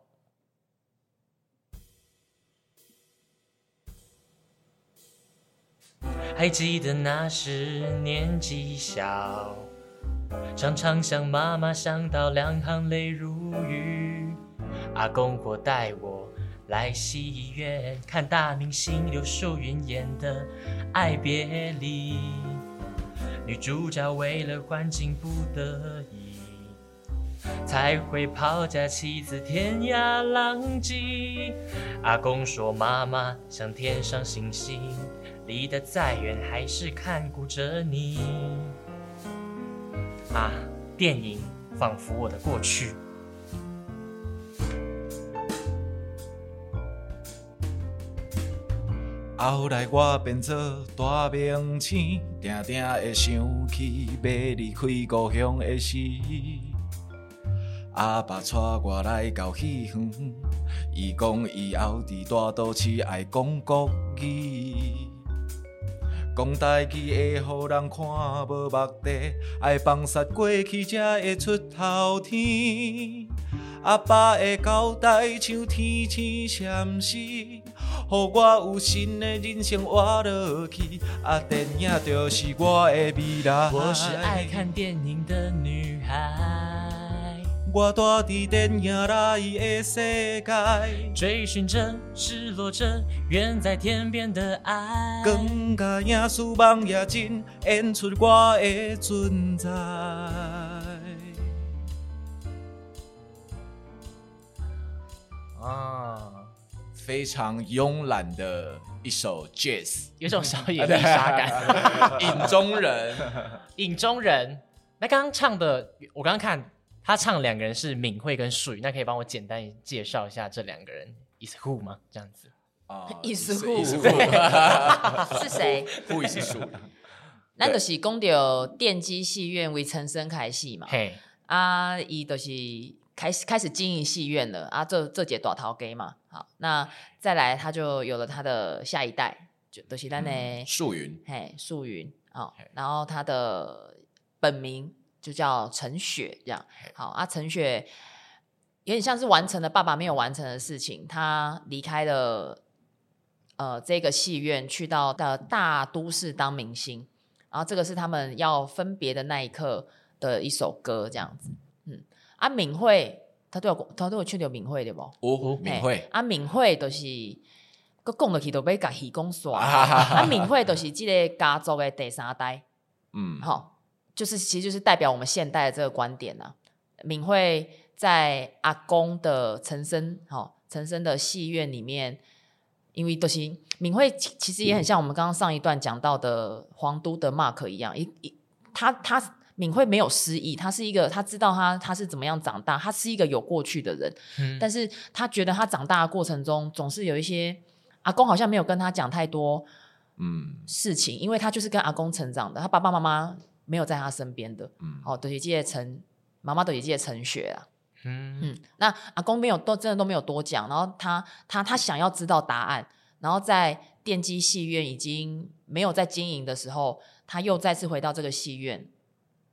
还记得那时年纪小。常常想妈妈，想到两行泪如雨。阿公或带我来戏院看大明星刘淑云演的《爱别离》，女主角为了环境不得已，才会抛家弃子天涯浪迹。阿公说妈妈像天上星星，离得再远还是看顾着你。啊！电影仿佛我的过去。后来我变作大明星，定定会想起要离开故乡的时。阿爸带我来到戏园，伊讲以后伫大都市爱讲国语，讲台语会互人看无目的，爱放煞过去才会出头天。阿爸的交代像天星闪烁，予我有新的人生活落去。啊，电影就是我的未来。我是爱看电影的女孩，我住伫电影里的世界，追寻着，失落着，远在天边的爱。光甲影视梦也真演出我的存在。啊，非常慵懒的一首 jazz，有种小野丽莎感。[LAUGHS] [LAUGHS] 影中人，影中人。那刚刚唱的，我刚刚看他唱两个人是敏慧跟树宇，那可以帮我简单介绍一下这两个人？Is who 吗？这样子啊，[LAUGHS] is who 是 [LAUGHS] 是谁？[LAUGHS] Who is 树？咱就是讲到电机戏院为陈生开戏嘛，嘿，啊，伊就是。开始开始经营戏院了啊，这这节大头给嘛，好，那再来他就有了他的下一代，就都、就是咱的树云，嘿，树云，好，然后他的本名就叫陈雪，这样，好啊，陈雪有点像是完成了爸爸没有完成的事情，他离开了呃这个戏院，去到的大都市当明星，然后这个是他们要分别的那一刻的一首歌，这样子。嗯啊，敏慧，他都有，他都有去到敏慧对不？哦，敏慧。啊，敏慧就是，佮讲落去都要甲戏讲煞。[LAUGHS] 啊，敏慧都是这个家族的第三代。嗯，好，就是其实就是代表我们现代的这个观点啊。敏慧在阿公的陈昇，好，陈生的戏院里面，因为都是敏慧，其实也很像我们刚刚上一段讲到的皇都的 Mark 一样，一一他他。他敏慧没有失忆，他是一个，他知道他他是怎么样长大，他是一个有过去的人，嗯、但是他觉得他长大的过程中总是有一些阿公好像没有跟他讲太多嗯事情，嗯、因为他就是跟阿公成长的，他爸爸妈妈没有在他身边的，嗯，哦，都是记得陈妈妈都是记得陈雪啊，嗯。嗯，那阿公没有都真的都没有多讲，然后他他他想要知道答案，然后在电机戏院已经没有在经营的时候，他又再次回到这个戏院。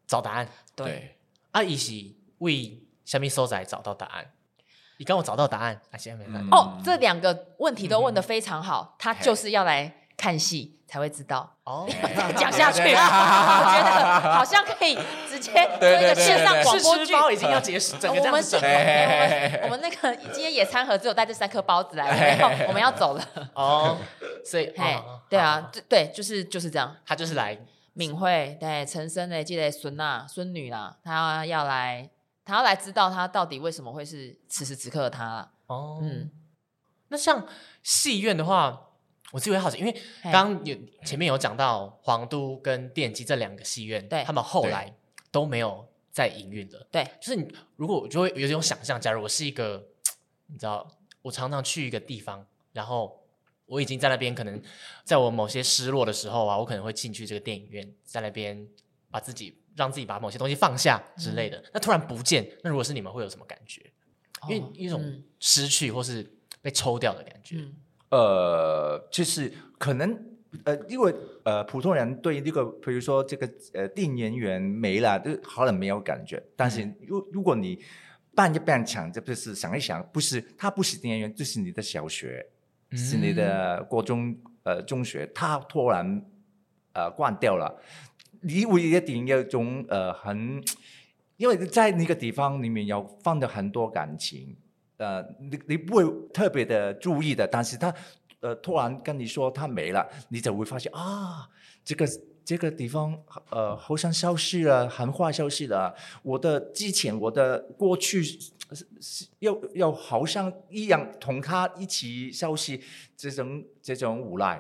找答案，对，阿姨是为虾米所在找到答案？你刚我找到答案，啊，现在没答案。哦，这两个问题都问得非常好，他就是要来看戏才会知道。哦，[LAUGHS] 讲下去，我觉得好像可以直接 [LAUGHS] 做一个线上广播剧，包已经要结束，整个这样子。我们那个今天野餐盒只有带这三颗包子来，然后我们要走了。哦，所以，对啊，对，就是就是这样，他就是来。敏慧对陈生的这个孙娜孙女啦，她要来，她要来知道她到底为什么会是此时此刻的她啦。哦，嗯，那像戏院的话，我自己会好奇，因为刚刚有前面有讲到皇都跟电机这两个戏院，对，他们后来都没有再营运了。对，就是你如果我就会有这种想象，假如我是一个，[TSK] 你知道，我常常去一个地方，然后。我已经在那边，可能在我某些失落的时候啊，我可能会进去这个电影院，在那边把自己让自己把某些东西放下之类的。嗯、那突然不见，那如果是你们会有什么感觉？哦、因为一种失去或是被抽掉的感觉。嗯、呃，就是可能呃，因为呃，普通人对这个，比如说这个呃，电影演员没了，就好像没有感觉。但是如、嗯、如果你办一办场，这不是想一想，不是他不是电影演员，就是你的小学。是你的国中呃中学，他突然呃关掉了，你会一定有一种呃很，因为在那个地方里面有放了很多感情，呃你你不会特别的注意的，但是他呃突然跟你说他没了，你就会发现啊这个这个地方呃好像消失了，很快消失了，我的之前我的过去。又又好像一样同他一起消失，这种这种无奈，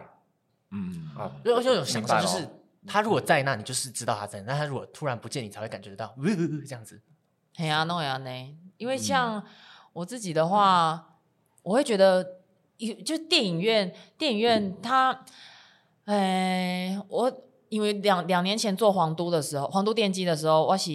嗯啊，就就有想象就是，他如果在那，你就是知道他在那；但他如果突然不见，你才会感觉得到，呃呃呃这样子。嘿啊，那样呢？因为像我自己的话，我会觉得就电影院，电影院它，哎，我因为两两年前做皇都的时候，皇都电机的时候，我是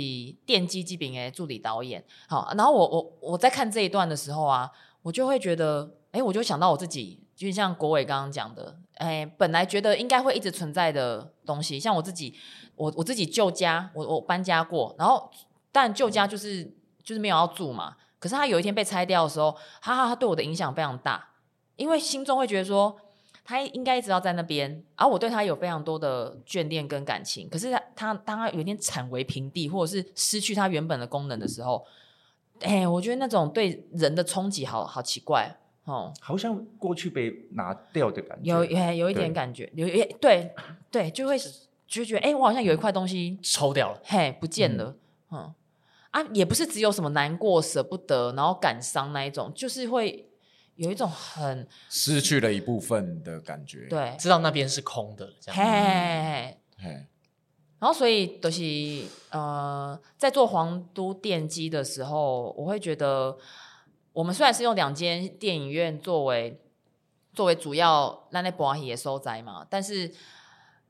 电机这边的助理导演。好，然后我我我在看这一段的时候啊，我就会觉得，哎，我就想到我自己，就像国伟刚刚讲的，哎，本来觉得应该会一直存在的东西，像我自己，我我自己旧家，我我搬家过，然后但旧家就是就是没有要住嘛。可是他有一天被拆掉的时候，哈哈，他对我的影响非常大，因为心中会觉得说他应该一直要在那边，而我对他有非常多的眷恋跟感情。可是他他当他有一天铲为平地，或者是失去他原本的功能的时候，哎，我觉得那种对人的冲击好好奇怪哦，好像过去被拿掉的感觉，有有一点感觉，有对对，对，就会就觉得哎，我好像有一块东西抽掉了，嘿，不见了，嗯。嗯啊，也不是只有什么难过、舍不得，然后感伤那一种，就是会有一种很失去了一部分的感觉。对，知道那边是空的，这样。嘿，嘿，嘿，嘿，然后，所以就是呃，在做皇都电机的时候，我会觉得，我们虽然是用两间电影院作为作为主要让那播戏的所在嘛，但是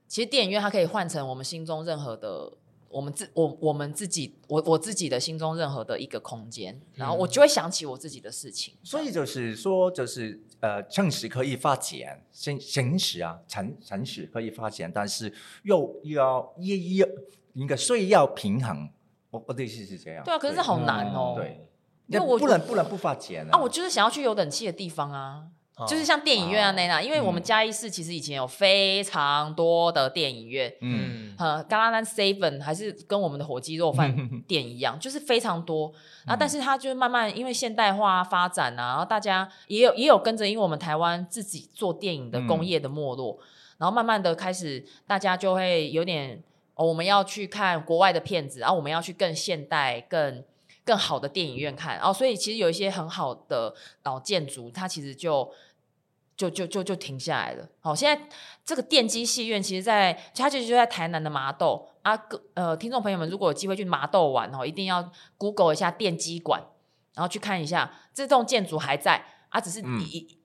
其实电影院它可以换成我们心中任何的。我们自我我们自己我我自己的心中任何的一个空间，然后我就会想起我自己的事情。嗯、所以就是说，就是呃，诚实可以发展，现现实啊，诚诚实可以发展，但是又要也要应该需要平衡。我我的意思是这样。对啊，可是好难哦。对，因为我不能不能不发展啊，啊！我就是想要去有冷气的地方啊。就是像电影院啊那样，因为我们嘉义市其实以前有非常多的电影院，嗯，呃，嘎拉兰 Seven 还是跟我们的火鸡肉饭 [LAUGHS] 店一样，就是非常多。然后，但是它就慢慢因为现代化发展啊，然后大家也有也有跟着，因为我们台湾自己做电影的工业的没落，然后慢慢的开始大家就会有点，哦，我们要去看国外的片子，然后我们要去更现代、更更好的电影院看，哦所以其实有一些很好的老建筑，它其实就。就就就就停下来了。好，现在这个电机戏院，其实在它就就在台南的麻豆啊。各呃，听众朋友们，如果有机会去麻豆玩哦，一定要 Google 一下电机馆，然后去看一下这栋建筑还在啊，只是你一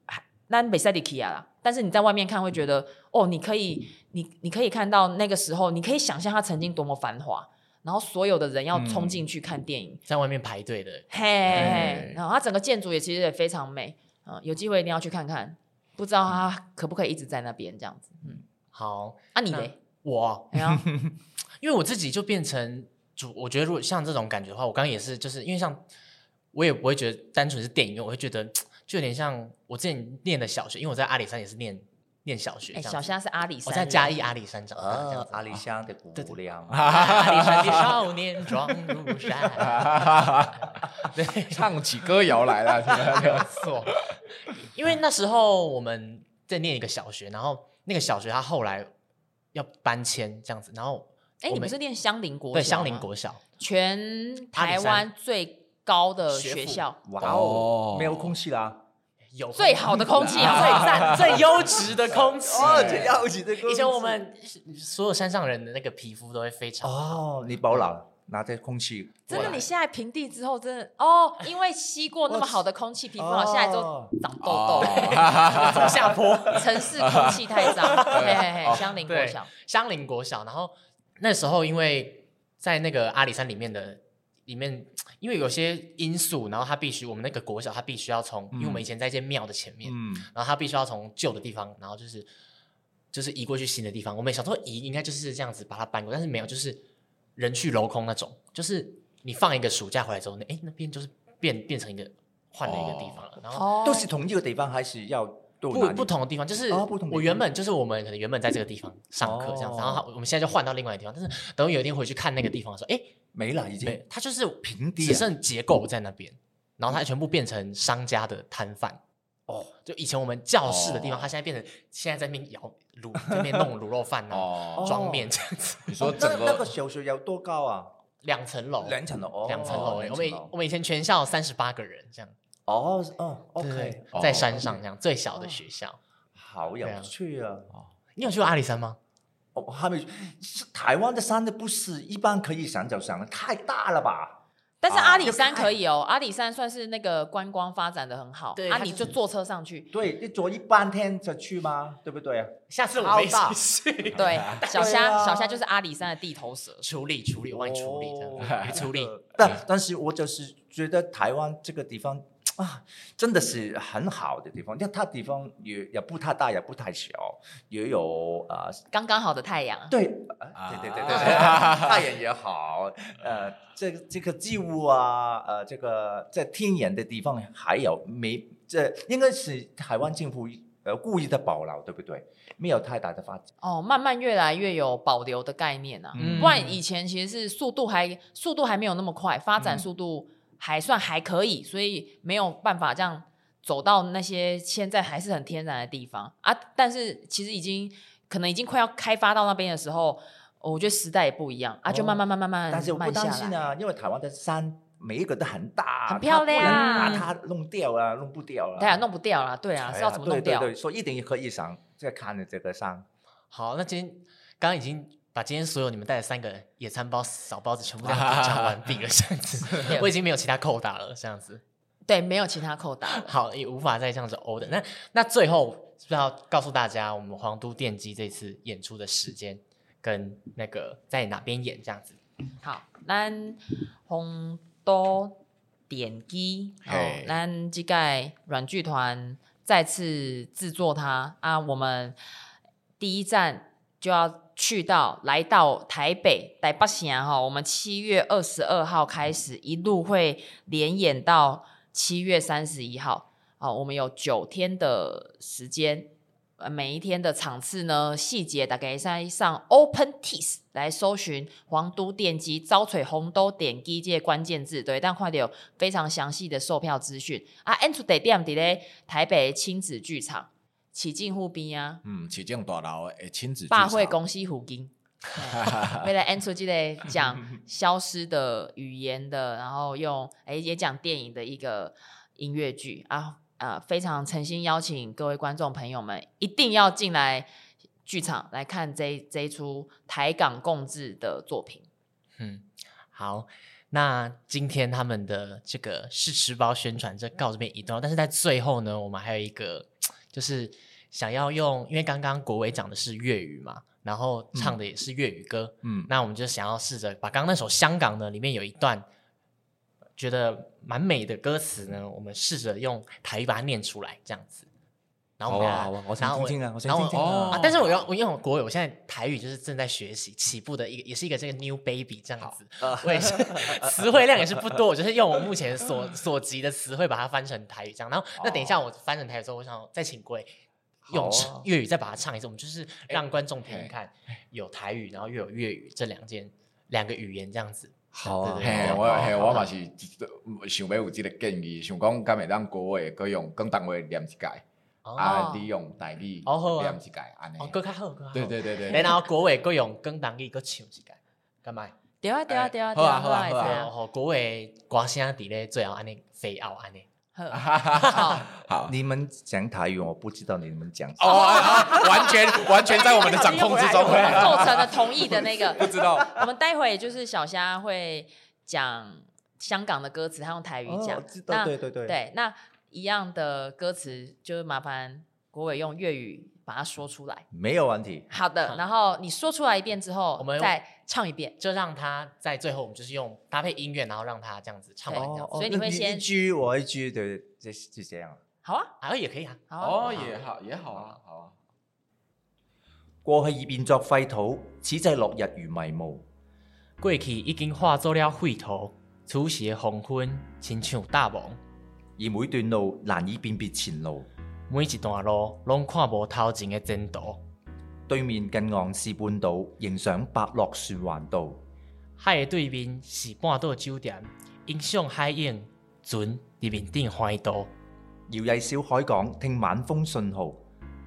那没塞里基亚啦。但是你在外面看会觉得哦，你可以你你可以看到那个时候，你可以想象它曾经多么繁华，然后所有的人要冲进去看电影，嗯、在外面排队的，嘿，嘿，然后它整个建筑也其实也非常美啊，有机会一定要去看看。不知道他可不可以一直在那边这样子？嗯，好，啊你嘞？我，[LAUGHS] 因为我自己就变成主，我觉得如果像这种感觉的话，我刚刚也是，就是因为像我也不会觉得单纯是电影院，我会觉得就有点像我之前念的小学，因为我在阿里山也是念念小学。小虾是阿里山，我在嘉义阿里山长大。阿里山的姑娘，[LAUGHS] 阿里山的少年壮如山，[LAUGHS] 对，唱起歌谣来了，[LAUGHS] 没有错。因为那时候我们在念一个小学，然后那个小学他后来要搬迁这样子，然后哎，你们是念香林国小？对，香林国小，全台湾最高的学校。哇哦，没有空气啦，有最好的空气，[LAUGHS] 最赞、[LAUGHS] 最优质的空气，最优质的空气。以前我们所有山上人的那个皮肤都会非常哦，你保养。拿着空气，真的，你现在平地之后，真的哦，因为吸过那么好的空气，皮肤好，现在都长痘痘，[LAUGHS] 走下坡，城市空气太脏，嘿嘿嘿，香林国小，香林国小，然后那时候因为在那个阿里山里面的里面，[TSK] 因为有些因素，然后他必须我们那个国小，他必须要从，因为我们以前在一间庙的前面，嗯，然后他必须要从旧的地方，然后就是就是移过去新的地方，我们想说移应该就是这样子把它搬过，但是没有，就是。人去楼空那种，就是你放一个暑假回来之后，那哎那边就是变变成一个换了一个地方了，哦、然后都是同一个地方，还是要不不同的地方？就是我原本就是我们可能原本在这个地方上课这样然后我们现在就换到另外一个地方，但是等有一天回去看那个地方的时候，哎没了已经，它就是平地，只剩结构在那边，然后它全部变成商家的摊贩。哦，就以前我们教室的地方，它现在变成现在在那边摇卤，在那边弄卤肉饭哦，装面这样子。你说整个那个小学有多高啊？两层楼，两层楼，两层楼。我们我们以前全校三十八个人这样。哦哦，OK，在山上这样最小的学校，好有趣啊！你有去过阿里山吗？我还没。台湾的山的不是一般可以上就上的，太大了吧？但是阿里山可以哦，阿里山算是那个观光发展的很好，对啊，你就坐车上去，对，你坐一半天就去吗？对不对啊？下次我们一去。[LAUGHS] 对，[LAUGHS] 小虾小虾就是阿里山的地头蛇，处理处理，我帮你处理这样子，处理。[LAUGHS] 但但是我就是觉得台湾这个地方啊，真的是很好的地方，因为它地方也也不太大，也不太小，也有啊、呃，刚刚好的太阳，对，啊、对对对对对，太阳也好，呃，这这个植物啊，呃，这个在天然的地方还有没这应该是台湾政府呃故意的保留，对不对？没有太大的发展。哦，慢慢越来越有保留的概念啊，嗯不然以前其实是速度还速度还没有那么快，发展速度还算还可以，所以没有办法这样走到那些现在还是很天然的地方啊。但是其实已经可能已经快要开发到那边的时候，我觉得时代也不一样啊，就慢慢慢慢慢慢但是我不。担心啊，因为台湾的山每一个都很大，很漂亮它不能把它弄掉啊，弄不掉啊。对啊，弄不掉了，对啊，是要怎么弄掉？对对对，所以一定可以上再看的这个山。好，那今天刚刚已经把今天所有你们带的三个野餐包、小包子全部都讲完毕了，这样子，[LAUGHS] 我已经没有其他扣打了，这样子。对，没有其他扣打了。好，也无法再这样子欧的。那那最后是不是要告诉大家，我们皇都电机这次演出的时间跟那个在哪边演这样子？好，咱皇都电机，哦嘿，咱这个软剧团再次制作它啊，我们第一站就要去到来到台北台北城哈，我们七月二十二号开始，一路会连演到七月三十一号，好，我们有九天的时间。呃，每一天的场次呢，细节大概在上 Open Tease 来搜寻皇都电机、招锤红都点机这些关键字，对，但快点有非常详细的售票资讯啊。演出地点伫咧台北亲子剧场，起进户边啊，嗯，市政大楼的亲子剧百场货公司附近。为了演出这个讲消失的语言的，然后用诶也讲电影的一个音乐剧啊。呃，非常诚心邀请各位观众朋友们，一定要进来剧场来看这这一出台港共治的作品。嗯，好，那今天他们的这个试吃包宣传就告这边一段，但是在最后呢，我们还有一个就是想要用，因为刚刚国伟讲的是粤语嘛，然后唱的也是粤语歌，嗯，那我们就想要试着把刚刚那首《香港》呢里面有一段。觉得蛮美的歌词呢，我们试着用台语把它念出来，这样子。然后我们好啊好啊我想听听啊我想听听啊！但是我要我因为我国语，我现在台语就是正在学习起步的一个，也是一个这个 new baby 这样子。我也是 [LAUGHS] 词汇量也是不多，我就是用我目前所所及的词汇把它翻成台语这样。然后那等一下我翻成台语之后，我想再请国伟用粤语再把它唱一次。我们就是让观众听听看，有台语，然后又有粤语这两件两个语言这样子。好啊，嘿，我嘿，我嘛是想要有这个建议，想讲敢会当国语可以用广东话念一届，啊，利用台语念一届，安尼。哦，更较好，更好。对对对对。然后国伟搁用广东语搁唱一届，干嘛？对啊对啊对啊，好啊好啊好啊。好，国语歌声伫咧最后安尼飞奥安尼。好，[LAUGHS] 好，你们讲台语，我不知道你们讲。哦，完全完全在我们的掌控之中，构成了同意的那个。[LAUGHS] 不知道。我们待会就是小虾会讲香港的歌词，他用台语讲。知道，对对对。对，那一样的歌词，就麻烦国伟用粤语把它说出来。没有问题。好的，然后你说出来一遍之后，我们再唱一遍，就让他在最后，我们就是用搭配音乐，然后让他这样子唱完这样。所以你会先一句我一句对，就就这样。好啊，啊也可以啊。哦，也好，也好啊，好啊。过去已变作废土，此际落日如迷雾。过去已经化作了废土，此时的黄昏亲像大梦。而每段路难以辨别前路，每一段路拢看无头前嘅前途。对面近岸是半岛，迎上白鹭船环道。海嘅对面是半岛酒店，迎上海影，船伫面顶欢渡。摇曳小海港，听晚风信号。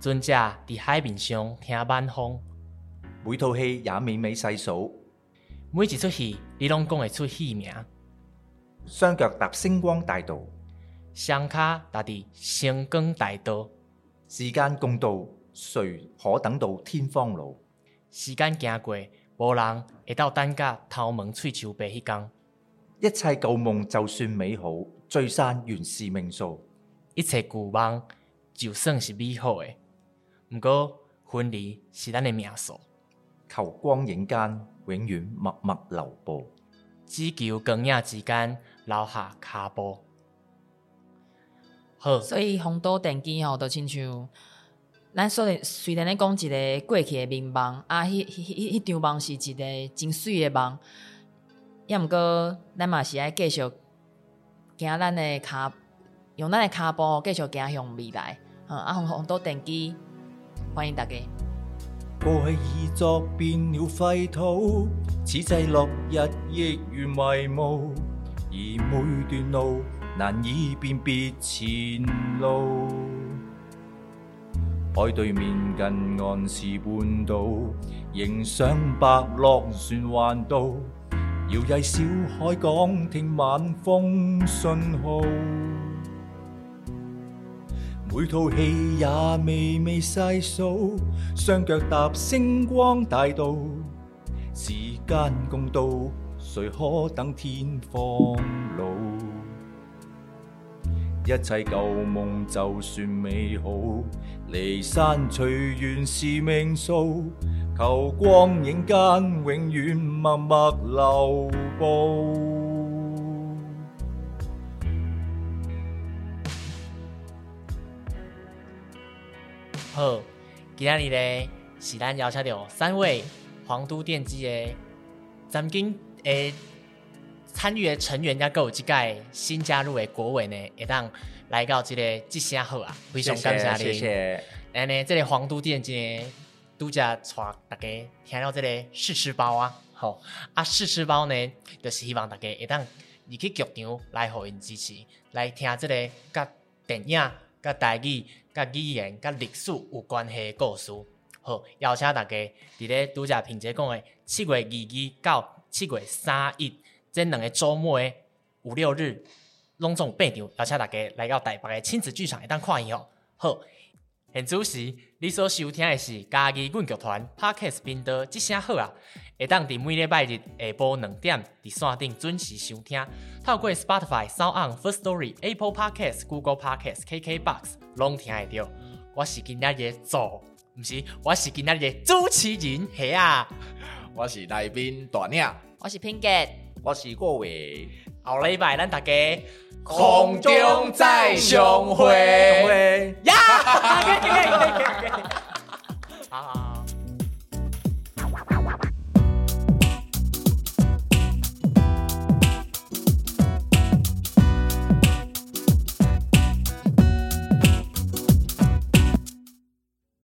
船只伫海面上听晚风。每套戏也美美细数，每一出戏你拢讲会出戏名。双脚踏星光大道，双脚踏伫星光大道。时间共度。谁可等到天荒老？时间行过，无人会到等甲头毛喙须白迄天。一切旧梦就算美好，聚散原是命数。一切旧梦就算是美好的，不过分离是咱的命数。求光影间永远默默留步，只求光影之间留下卡步。好，所以红都电机吼，就亲像咱虽然虽然咧讲一个过去的美梦，啊，迄迄迄迄场梦是一个真水的梦，也毋过咱嘛是爱继续行咱的骹，用咱的骹步继续行向未来。嗯，啊，皇皇都电机欢迎大家。过去已作变了废土，此际落日亦如迷雾，而每段路难以辨别前路。海对面近岸是半岛，迎上白落船环渡，摇曳小海港听晚风讯号。每套戏也微微细数，双脚踏星光大道，时间共度，谁可等天荒老？一切旧梦就算美好，离散随缘是命数，求光影间永远默默留步。好，今仔日咧是咱邀请到三位皇都电机的曾经诶参与的成员，加有即届新加入的国伟呢，会当来到这个即声好啊，非常感谢你。谢谢。安尼，即个皇都电机拄则带大家听到即个试吃包啊，好啊，试吃包呢，就是希望大家会当入去剧场来互因支持，来听即个甲电影、甲台语。甲语言、甲历史有关系的故事，好，邀请大家伫咧拄则平姐讲的七月二二到七月三一这两个周末的五六日，拢总八场，邀请大家来到台北的亲子剧场会当看伊哦。好，现主持你所收听的是嘉义阮剧团 Parkes 频道，即声好啊，会当伫每礼拜日下晡两点伫线顶准时收听，透过 Spotify、SoundOn、First Story、Apple Podcast、Google Podcast、KKBox。拢听会到，我是今日的组，毋是，我是今日的主持人，系啊，我是来宾大娘，我是 Pinkett，我是郭伟，后礼拜咱大家空中再相会，呀，好。[LAUGHS] [LAUGHS]